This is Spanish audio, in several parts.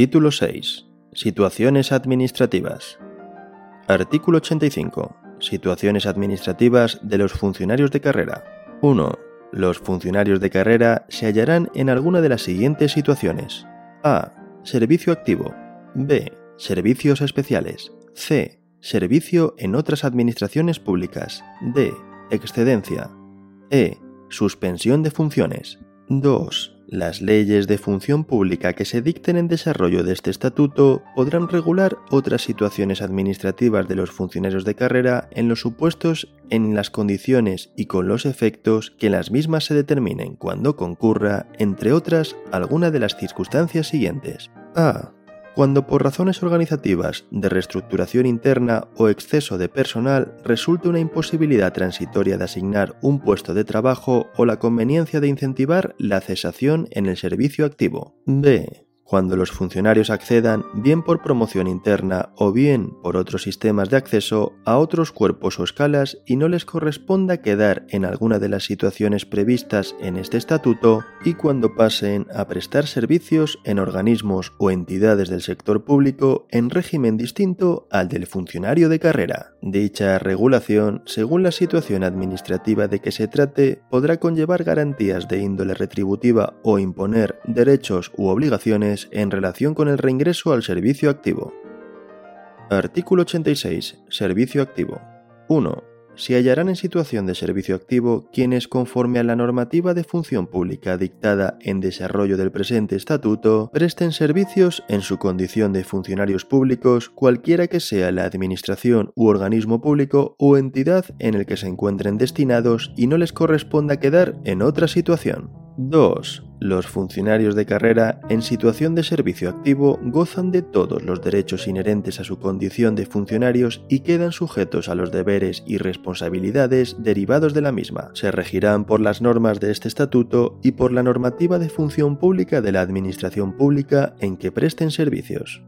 Título 6. Situaciones administrativas. Artículo 85. Situaciones administrativas de los funcionarios de carrera. 1. Los funcionarios de carrera se hallarán en alguna de las siguientes situaciones. A. Servicio activo. B. Servicios especiales. C. Servicio en otras administraciones públicas. D. Excedencia. E. Suspensión de funciones. 2. Las leyes de función pública que se dicten en desarrollo de este estatuto podrán regular otras situaciones administrativas de los funcionarios de carrera en los supuestos, en las condiciones y con los efectos que las mismas se determinen cuando concurra, entre otras, alguna de las circunstancias siguientes. A cuando por razones organizativas, de reestructuración interna o exceso de personal resulte una imposibilidad transitoria de asignar un puesto de trabajo o la conveniencia de incentivar la cesación en el servicio activo. B cuando los funcionarios accedan, bien por promoción interna o bien por otros sistemas de acceso, a otros cuerpos o escalas y no les corresponda quedar en alguna de las situaciones previstas en este estatuto, y cuando pasen a prestar servicios en organismos o entidades del sector público en régimen distinto al del funcionario de carrera. Dicha regulación, según la situación administrativa de que se trate, podrá conllevar garantías de índole retributiva o imponer derechos u obligaciones en relación con el reingreso al servicio activo. Artículo 86. Servicio activo. 1. Se hallarán en situación de servicio activo quienes, conforme a la normativa de función pública dictada en desarrollo del presente estatuto, presten servicios en su condición de funcionarios públicos, cualquiera que sea la administración u organismo público o entidad en el que se encuentren destinados y no les corresponda quedar en otra situación. 2. Los funcionarios de carrera en situación de servicio activo gozan de todos los derechos inherentes a su condición de funcionarios y quedan sujetos a los deberes y responsabilidades derivados de la misma. Se regirán por las normas de este estatuto y por la normativa de función pública de la Administración Pública en que presten servicios.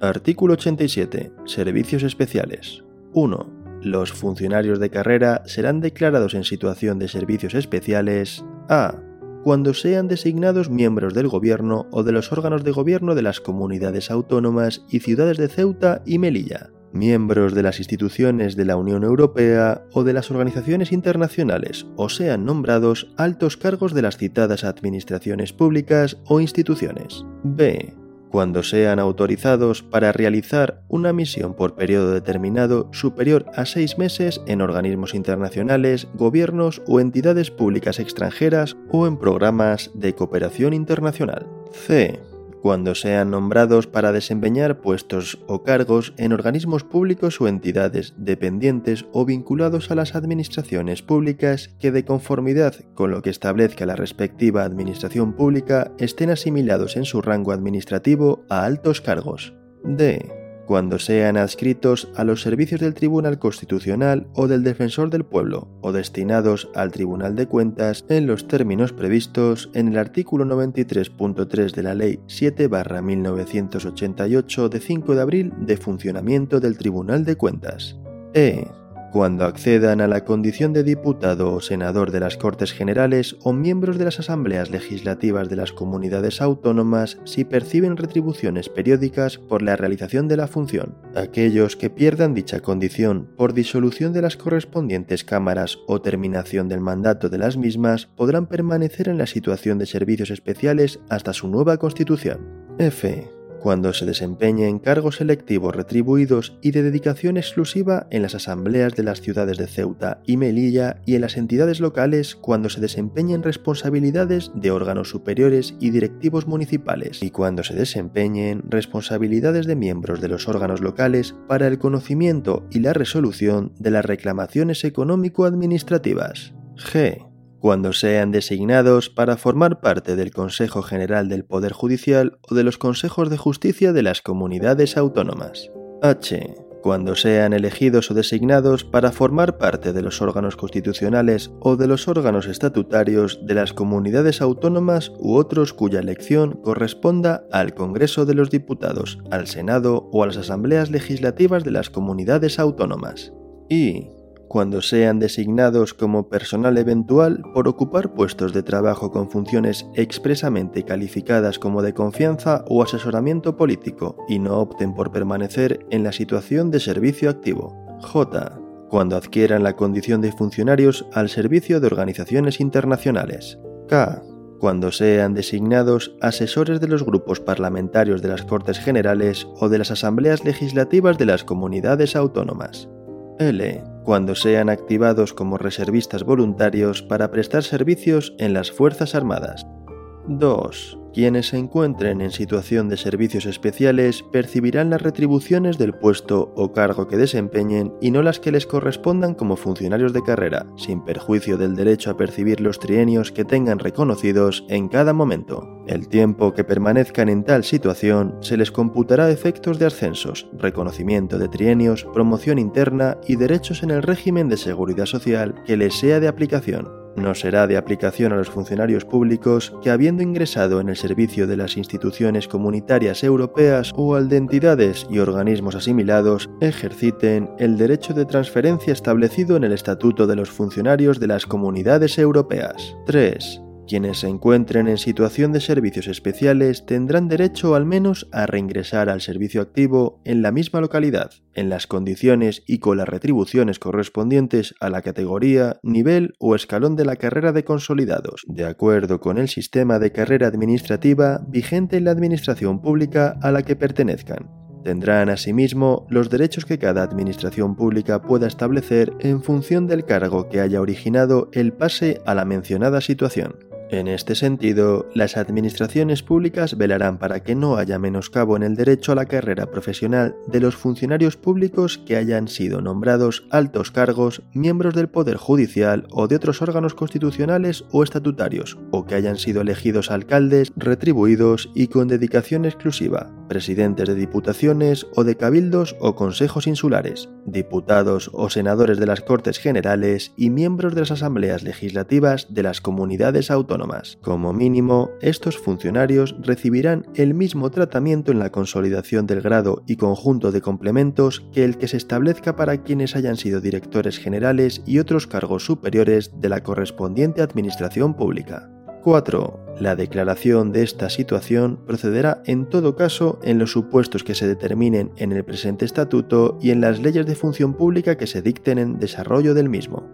Artículo 87. Servicios especiales. 1 los funcionarios de carrera serán declarados en situación de servicios especiales a. Cuando sean designados miembros del Gobierno o de los órganos de gobierno de las comunidades autónomas y ciudades de Ceuta y Melilla, miembros de las instituciones de la Unión Europea o de las organizaciones internacionales, o sean nombrados altos cargos de las citadas administraciones públicas o instituciones. B cuando sean autorizados para realizar una misión por periodo determinado superior a seis meses en organismos internacionales, gobiernos o entidades públicas extranjeras o en programas de cooperación internacional. C cuando sean nombrados para desempeñar puestos o cargos en organismos públicos o entidades dependientes o vinculados a las administraciones públicas que de conformidad con lo que establezca la respectiva administración pública estén asimilados en su rango administrativo a altos cargos. D cuando sean adscritos a los servicios del Tribunal Constitucional o del Defensor del Pueblo o destinados al Tribunal de Cuentas en los términos previstos en el artículo 93.3 de la Ley 7-1988 de 5 de abril de funcionamiento del Tribunal de Cuentas. E cuando accedan a la condición de diputado o senador de las Cortes Generales o miembros de las asambleas legislativas de las comunidades autónomas si perciben retribuciones periódicas por la realización de la función. Aquellos que pierdan dicha condición por disolución de las correspondientes cámaras o terminación del mandato de las mismas podrán permanecer en la situación de servicios especiales hasta su nueva constitución. F cuando se desempeñe en cargos selectivos retribuidos y de dedicación exclusiva en las asambleas de las ciudades de Ceuta y Melilla y en las entidades locales cuando se desempeñen responsabilidades de órganos superiores y directivos municipales y cuando se desempeñen responsabilidades de miembros de los órganos locales para el conocimiento y la resolución de las reclamaciones económico-administrativas. G cuando sean designados para formar parte del Consejo General del Poder Judicial o de los Consejos de Justicia de las comunidades autónomas. H. Cuando sean elegidos o designados para formar parte de los órganos constitucionales o de los órganos estatutarios de las comunidades autónomas u otros cuya elección corresponda al Congreso de los Diputados, al Senado o a las asambleas legislativas de las comunidades autónomas. Y cuando sean designados como personal eventual por ocupar puestos de trabajo con funciones expresamente calificadas como de confianza o asesoramiento político y no opten por permanecer en la situación de servicio activo. J. Cuando adquieran la condición de funcionarios al servicio de organizaciones internacionales. K cuando sean designados asesores de los grupos parlamentarios de las Cortes Generales o de las Asambleas Legislativas de las comunidades autónomas. L. Cuando sean activados como reservistas voluntarios para prestar servicios en las Fuerzas Armadas. 2. Quienes se encuentren en situación de servicios especiales percibirán las retribuciones del puesto o cargo que desempeñen y no las que les correspondan como funcionarios de carrera, sin perjuicio del derecho a percibir los trienios que tengan reconocidos en cada momento. El tiempo que permanezcan en tal situación se les computará efectos de ascensos, reconocimiento de trienios, promoción interna y derechos en el régimen de seguridad social que les sea de aplicación no será de aplicación a los funcionarios públicos que habiendo ingresado en el servicio de las instituciones comunitarias europeas o al de entidades y organismos asimilados ejerciten el derecho de transferencia establecido en el Estatuto de los Funcionarios de las Comunidades Europeas. 3. Quienes se encuentren en situación de servicios especiales tendrán derecho al menos a reingresar al servicio activo en la misma localidad, en las condiciones y con las retribuciones correspondientes a la categoría, nivel o escalón de la carrera de consolidados, de acuerdo con el sistema de carrera administrativa vigente en la administración pública a la que pertenezcan. Tendrán asimismo los derechos que cada administración pública pueda establecer en función del cargo que haya originado el pase a la mencionada situación. En este sentido, las administraciones públicas velarán para que no haya menoscabo en el derecho a la carrera profesional de los funcionarios públicos que hayan sido nombrados altos cargos, miembros del Poder Judicial o de otros órganos constitucionales o estatutarios, o que hayan sido elegidos alcaldes, retribuidos y con dedicación exclusiva, presidentes de diputaciones o de cabildos o consejos insulares, diputados o senadores de las Cortes Generales y miembros de las asambleas legislativas de las comunidades autónomas. Como mínimo, estos funcionarios recibirán el mismo tratamiento en la consolidación del grado y conjunto de complementos que el que se establezca para quienes hayan sido directores generales y otros cargos superiores de la correspondiente administración pública. 4. La declaración de esta situación procederá en todo caso en los supuestos que se determinen en el presente estatuto y en las leyes de función pública que se dicten en desarrollo del mismo.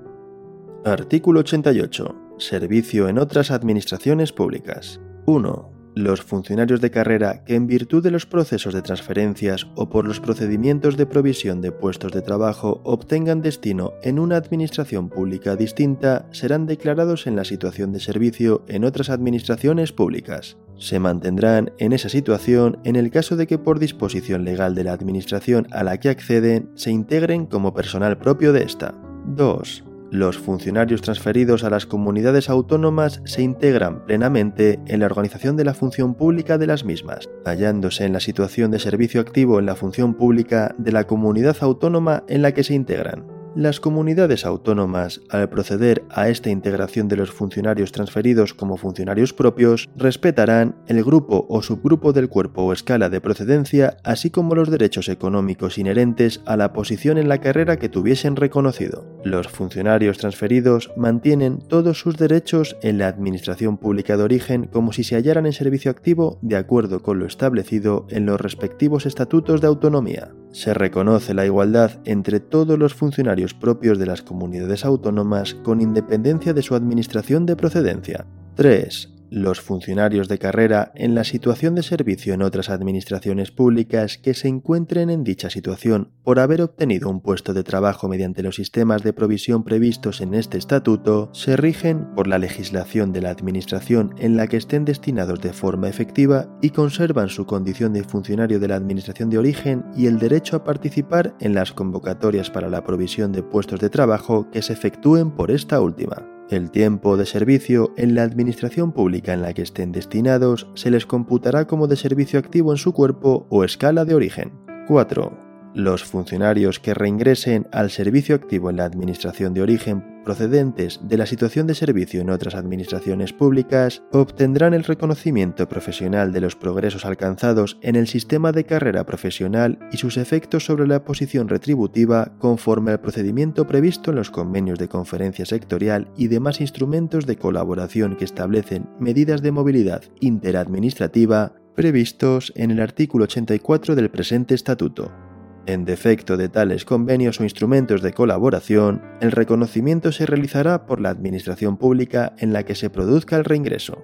Artículo 88. Servicio en otras administraciones públicas. 1 los funcionarios de carrera que en virtud de los procesos de transferencias o por los procedimientos de provisión de puestos de trabajo obtengan destino en una administración pública distinta serán declarados en la situación de servicio en otras administraciones públicas. Se mantendrán en esa situación en el caso de que por disposición legal de la administración a la que acceden se integren como personal propio de esta. 2. Los funcionarios transferidos a las comunidades autónomas se integran plenamente en la organización de la función pública de las mismas, hallándose en la situación de servicio activo en la función pública de la comunidad autónoma en la que se integran. Las comunidades autónomas, al proceder a esta integración de los funcionarios transferidos como funcionarios propios, respetarán el grupo o subgrupo del cuerpo o escala de procedencia, así como los derechos económicos inherentes a la posición en la carrera que tuviesen reconocido. Los funcionarios transferidos mantienen todos sus derechos en la Administración Pública de Origen como si se hallaran en servicio activo de acuerdo con lo establecido en los respectivos estatutos de autonomía. Se reconoce la igualdad entre todos los funcionarios propios de las comunidades autónomas con independencia de su administración de procedencia. 3 los funcionarios de carrera en la situación de servicio en otras administraciones públicas que se encuentren en dicha situación por haber obtenido un puesto de trabajo mediante los sistemas de provisión previstos en este estatuto se rigen por la legislación de la administración en la que estén destinados de forma efectiva y conservan su condición de funcionario de la administración de origen y el derecho a participar en las convocatorias para la provisión de puestos de trabajo que se efectúen por esta última. El tiempo de servicio en la administración pública en la que estén destinados se les computará como de servicio activo en su cuerpo o escala de origen. 4. Los funcionarios que reingresen al servicio activo en la administración de origen procedentes de la situación de servicio en otras administraciones públicas obtendrán el reconocimiento profesional de los progresos alcanzados en el sistema de carrera profesional y sus efectos sobre la posición retributiva conforme al procedimiento previsto en los convenios de conferencia sectorial y demás instrumentos de colaboración que establecen medidas de movilidad interadministrativa previstos en el artículo 84 del presente estatuto. En defecto de tales convenios o instrumentos de colaboración, el reconocimiento se realizará por la Administración Pública en la que se produzca el reingreso.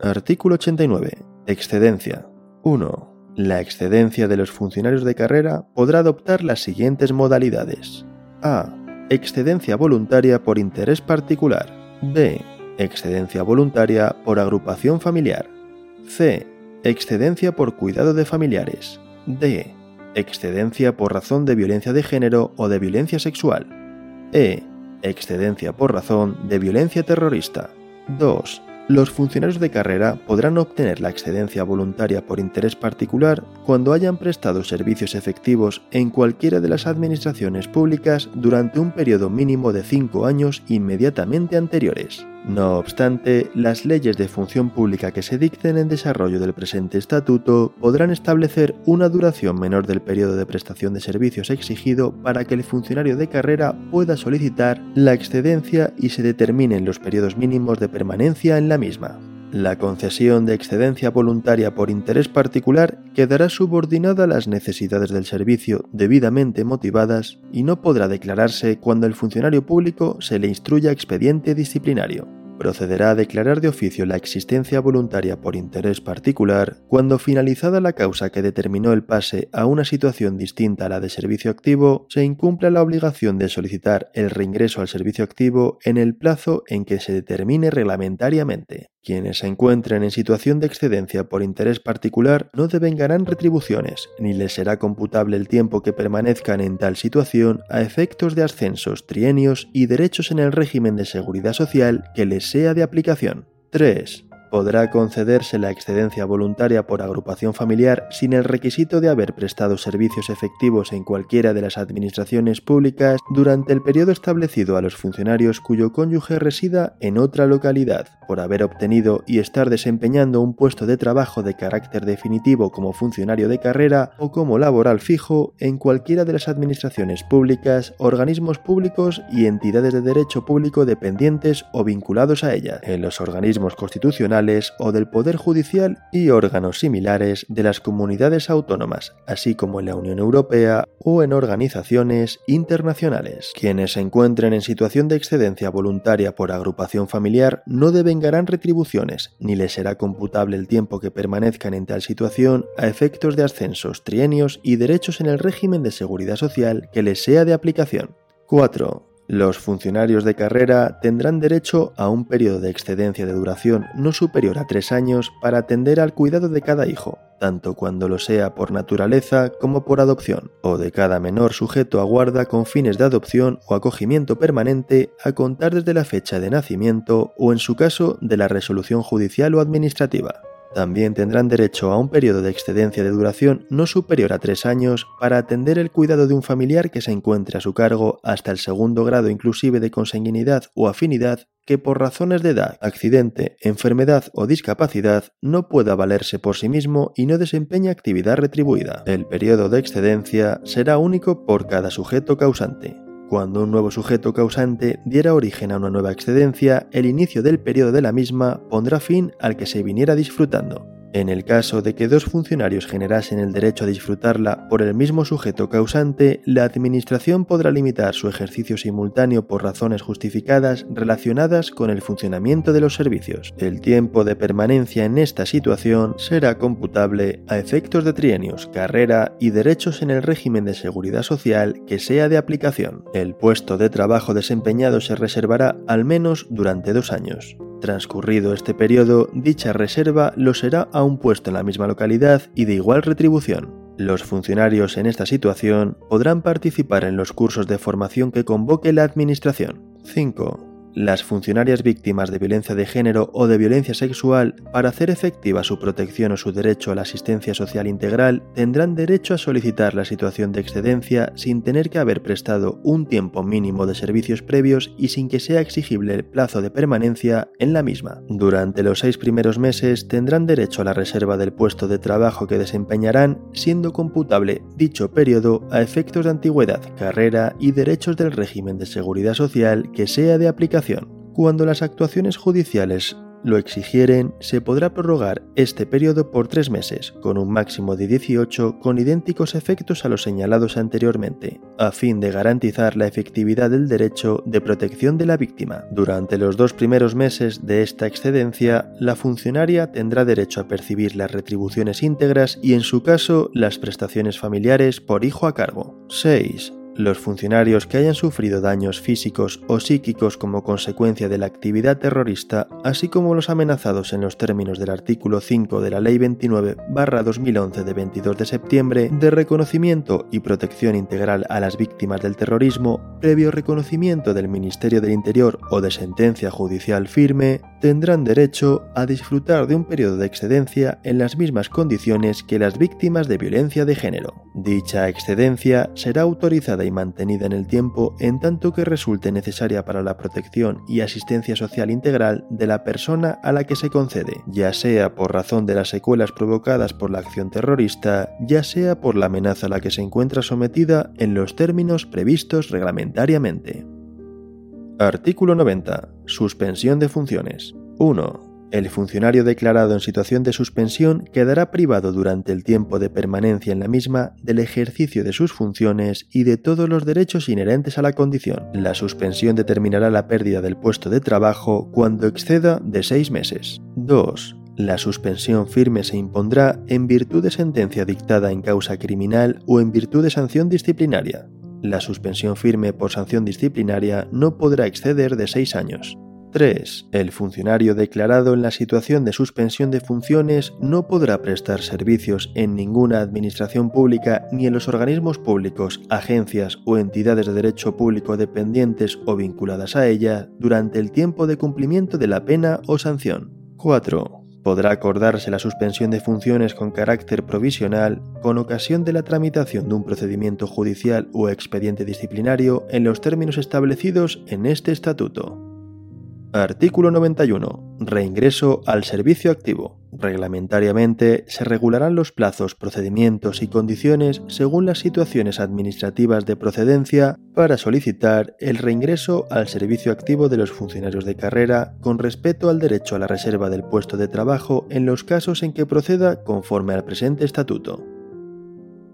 Artículo 89. Excedencia. 1. La excedencia de los funcionarios de carrera podrá adoptar las siguientes modalidades. A. Excedencia voluntaria por interés particular. B. Excedencia voluntaria por agrupación familiar. C excedencia por cuidado de familiares. D. Excedencia por razón de violencia de género o de violencia sexual. E. Excedencia por razón de violencia terrorista. 2. Los funcionarios de carrera podrán obtener la excedencia voluntaria por interés particular cuando hayan prestado servicios efectivos en cualquiera de las administraciones públicas durante un periodo mínimo de 5 años inmediatamente anteriores. No obstante, las leyes de función pública que se dicten en desarrollo del presente estatuto podrán establecer una duración menor del periodo de prestación de servicios exigido para que el funcionario de carrera pueda solicitar la excedencia y se determinen los periodos mínimos de permanencia en la misma. La concesión de excedencia voluntaria por interés particular quedará subordinada a las necesidades del servicio debidamente motivadas y no podrá declararse cuando el funcionario público se le instruya expediente disciplinario procederá a declarar de oficio la existencia voluntaria por interés particular cuando finalizada la causa que determinó el pase a una situación distinta a la de servicio activo, se incumpla la obligación de solicitar el reingreso al servicio activo en el plazo en que se determine reglamentariamente. Quienes se encuentren en situación de excedencia por interés particular no devengarán retribuciones, ni les será computable el tiempo que permanezcan en tal situación a efectos de ascensos, trienios y derechos en el régimen de seguridad social que les sea de aplicación. 3 podrá concederse la excedencia voluntaria por agrupación familiar sin el requisito de haber prestado servicios efectivos en cualquiera de las administraciones públicas durante el periodo establecido a los funcionarios cuyo cónyuge resida en otra localidad, por haber obtenido y estar desempeñando un puesto de trabajo de carácter definitivo como funcionario de carrera o como laboral fijo en cualquiera de las administraciones públicas, organismos públicos y entidades de derecho público dependientes o vinculados a ellas, en los organismos constitucionales o del Poder Judicial y órganos similares de las comunidades autónomas, así como en la Unión Europea o en organizaciones internacionales. Quienes se encuentren en situación de excedencia voluntaria por agrupación familiar no devengarán retribuciones, ni les será computable el tiempo que permanezcan en tal situación a efectos de ascensos, trienios y derechos en el régimen de seguridad social que les sea de aplicación. 4. Los funcionarios de carrera tendrán derecho a un periodo de excedencia de duración no superior a tres años para atender al cuidado de cada hijo, tanto cuando lo sea por naturaleza como por adopción, o de cada menor sujeto a guarda con fines de adopción o acogimiento permanente a contar desde la fecha de nacimiento o en su caso de la resolución judicial o administrativa. También tendrán derecho a un periodo de excedencia de duración no superior a tres años para atender el cuidado de un familiar que se encuentre a su cargo hasta el segundo grado inclusive de consanguinidad o afinidad que por razones de edad, accidente, enfermedad o discapacidad no pueda valerse por sí mismo y no desempeña actividad retribuida. El periodo de excedencia será único por cada sujeto causante. Cuando un nuevo sujeto causante diera origen a una nueva excedencia, el inicio del periodo de la misma pondrá fin al que se viniera disfrutando. En el caso de que dos funcionarios generasen el derecho a disfrutarla por el mismo sujeto causante, la Administración podrá limitar su ejercicio simultáneo por razones justificadas relacionadas con el funcionamiento de los servicios. El tiempo de permanencia en esta situación será computable a efectos de trienios, carrera y derechos en el régimen de seguridad social que sea de aplicación. El puesto de trabajo desempeñado se reservará al menos durante dos años. Transcurrido este periodo, dicha reserva lo será a un puesto en la misma localidad y de igual retribución. Los funcionarios en esta situación podrán participar en los cursos de formación que convoque la Administración. 5. Las funcionarias víctimas de violencia de género o de violencia sexual, para hacer efectiva su protección o su derecho a la asistencia social integral, tendrán derecho a solicitar la situación de excedencia sin tener que haber prestado un tiempo mínimo de servicios previos y sin que sea exigible el plazo de permanencia en la misma. Durante los seis primeros meses tendrán derecho a la reserva del puesto de trabajo que desempeñarán, siendo computable dicho periodo a efectos de antigüedad, carrera y derechos del régimen de seguridad social que sea de aplicación. Cuando las actuaciones judiciales lo exigieren, se podrá prorrogar este periodo por tres meses, con un máximo de 18 con idénticos efectos a los señalados anteriormente, a fin de garantizar la efectividad del derecho de protección de la víctima. Durante los dos primeros meses de esta excedencia, la funcionaria tendrá derecho a percibir las retribuciones íntegras y, en su caso, las prestaciones familiares por hijo a cargo. 6. Los funcionarios que hayan sufrido daños físicos o psíquicos como consecuencia de la actividad terrorista, así como los amenazados en los términos del artículo 5 de la Ley 29-2011 de 22 de septiembre de reconocimiento y protección integral a las víctimas del terrorismo, previo reconocimiento del Ministerio del Interior o de sentencia judicial firme, tendrán derecho a disfrutar de un periodo de excedencia en las mismas condiciones que las víctimas de violencia de género. Dicha excedencia será autorizada y mantenida en el tiempo en tanto que resulte necesaria para la protección y asistencia social integral de la persona a la que se concede, ya sea por razón de las secuelas provocadas por la acción terrorista, ya sea por la amenaza a la que se encuentra sometida en los términos previstos reglamentariamente. Artículo 90. Suspensión de funciones. 1. El funcionario declarado en situación de suspensión quedará privado durante el tiempo de permanencia en la misma del ejercicio de sus funciones y de todos los derechos inherentes a la condición. La suspensión determinará la pérdida del puesto de trabajo cuando exceda de seis meses. 2. La suspensión firme se impondrá en virtud de sentencia dictada en causa criminal o en virtud de sanción disciplinaria. La suspensión firme por sanción disciplinaria no podrá exceder de seis años. 3. El funcionario declarado en la situación de suspensión de funciones no podrá prestar servicios en ninguna administración pública ni en los organismos públicos, agencias o entidades de derecho público dependientes o vinculadas a ella durante el tiempo de cumplimiento de la pena o sanción. 4 podrá acordarse la suspensión de funciones con carácter provisional con ocasión de la tramitación de un procedimiento judicial o expediente disciplinario en los términos establecidos en este estatuto. Artículo 91. Reingreso al servicio activo. Reglamentariamente se regularán los plazos, procedimientos y condiciones según las situaciones administrativas de procedencia para solicitar el reingreso al servicio activo de los funcionarios de carrera con respeto al derecho a la reserva del puesto de trabajo en los casos en que proceda conforme al presente estatuto.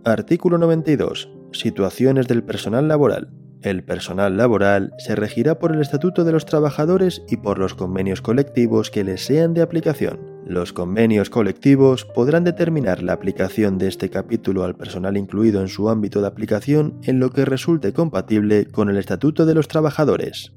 Artículo 92. Situaciones del personal laboral. El personal laboral se regirá por el Estatuto de los Trabajadores y por los convenios colectivos que les sean de aplicación. Los convenios colectivos podrán determinar la aplicación de este capítulo al personal incluido en su ámbito de aplicación en lo que resulte compatible con el Estatuto de los Trabajadores.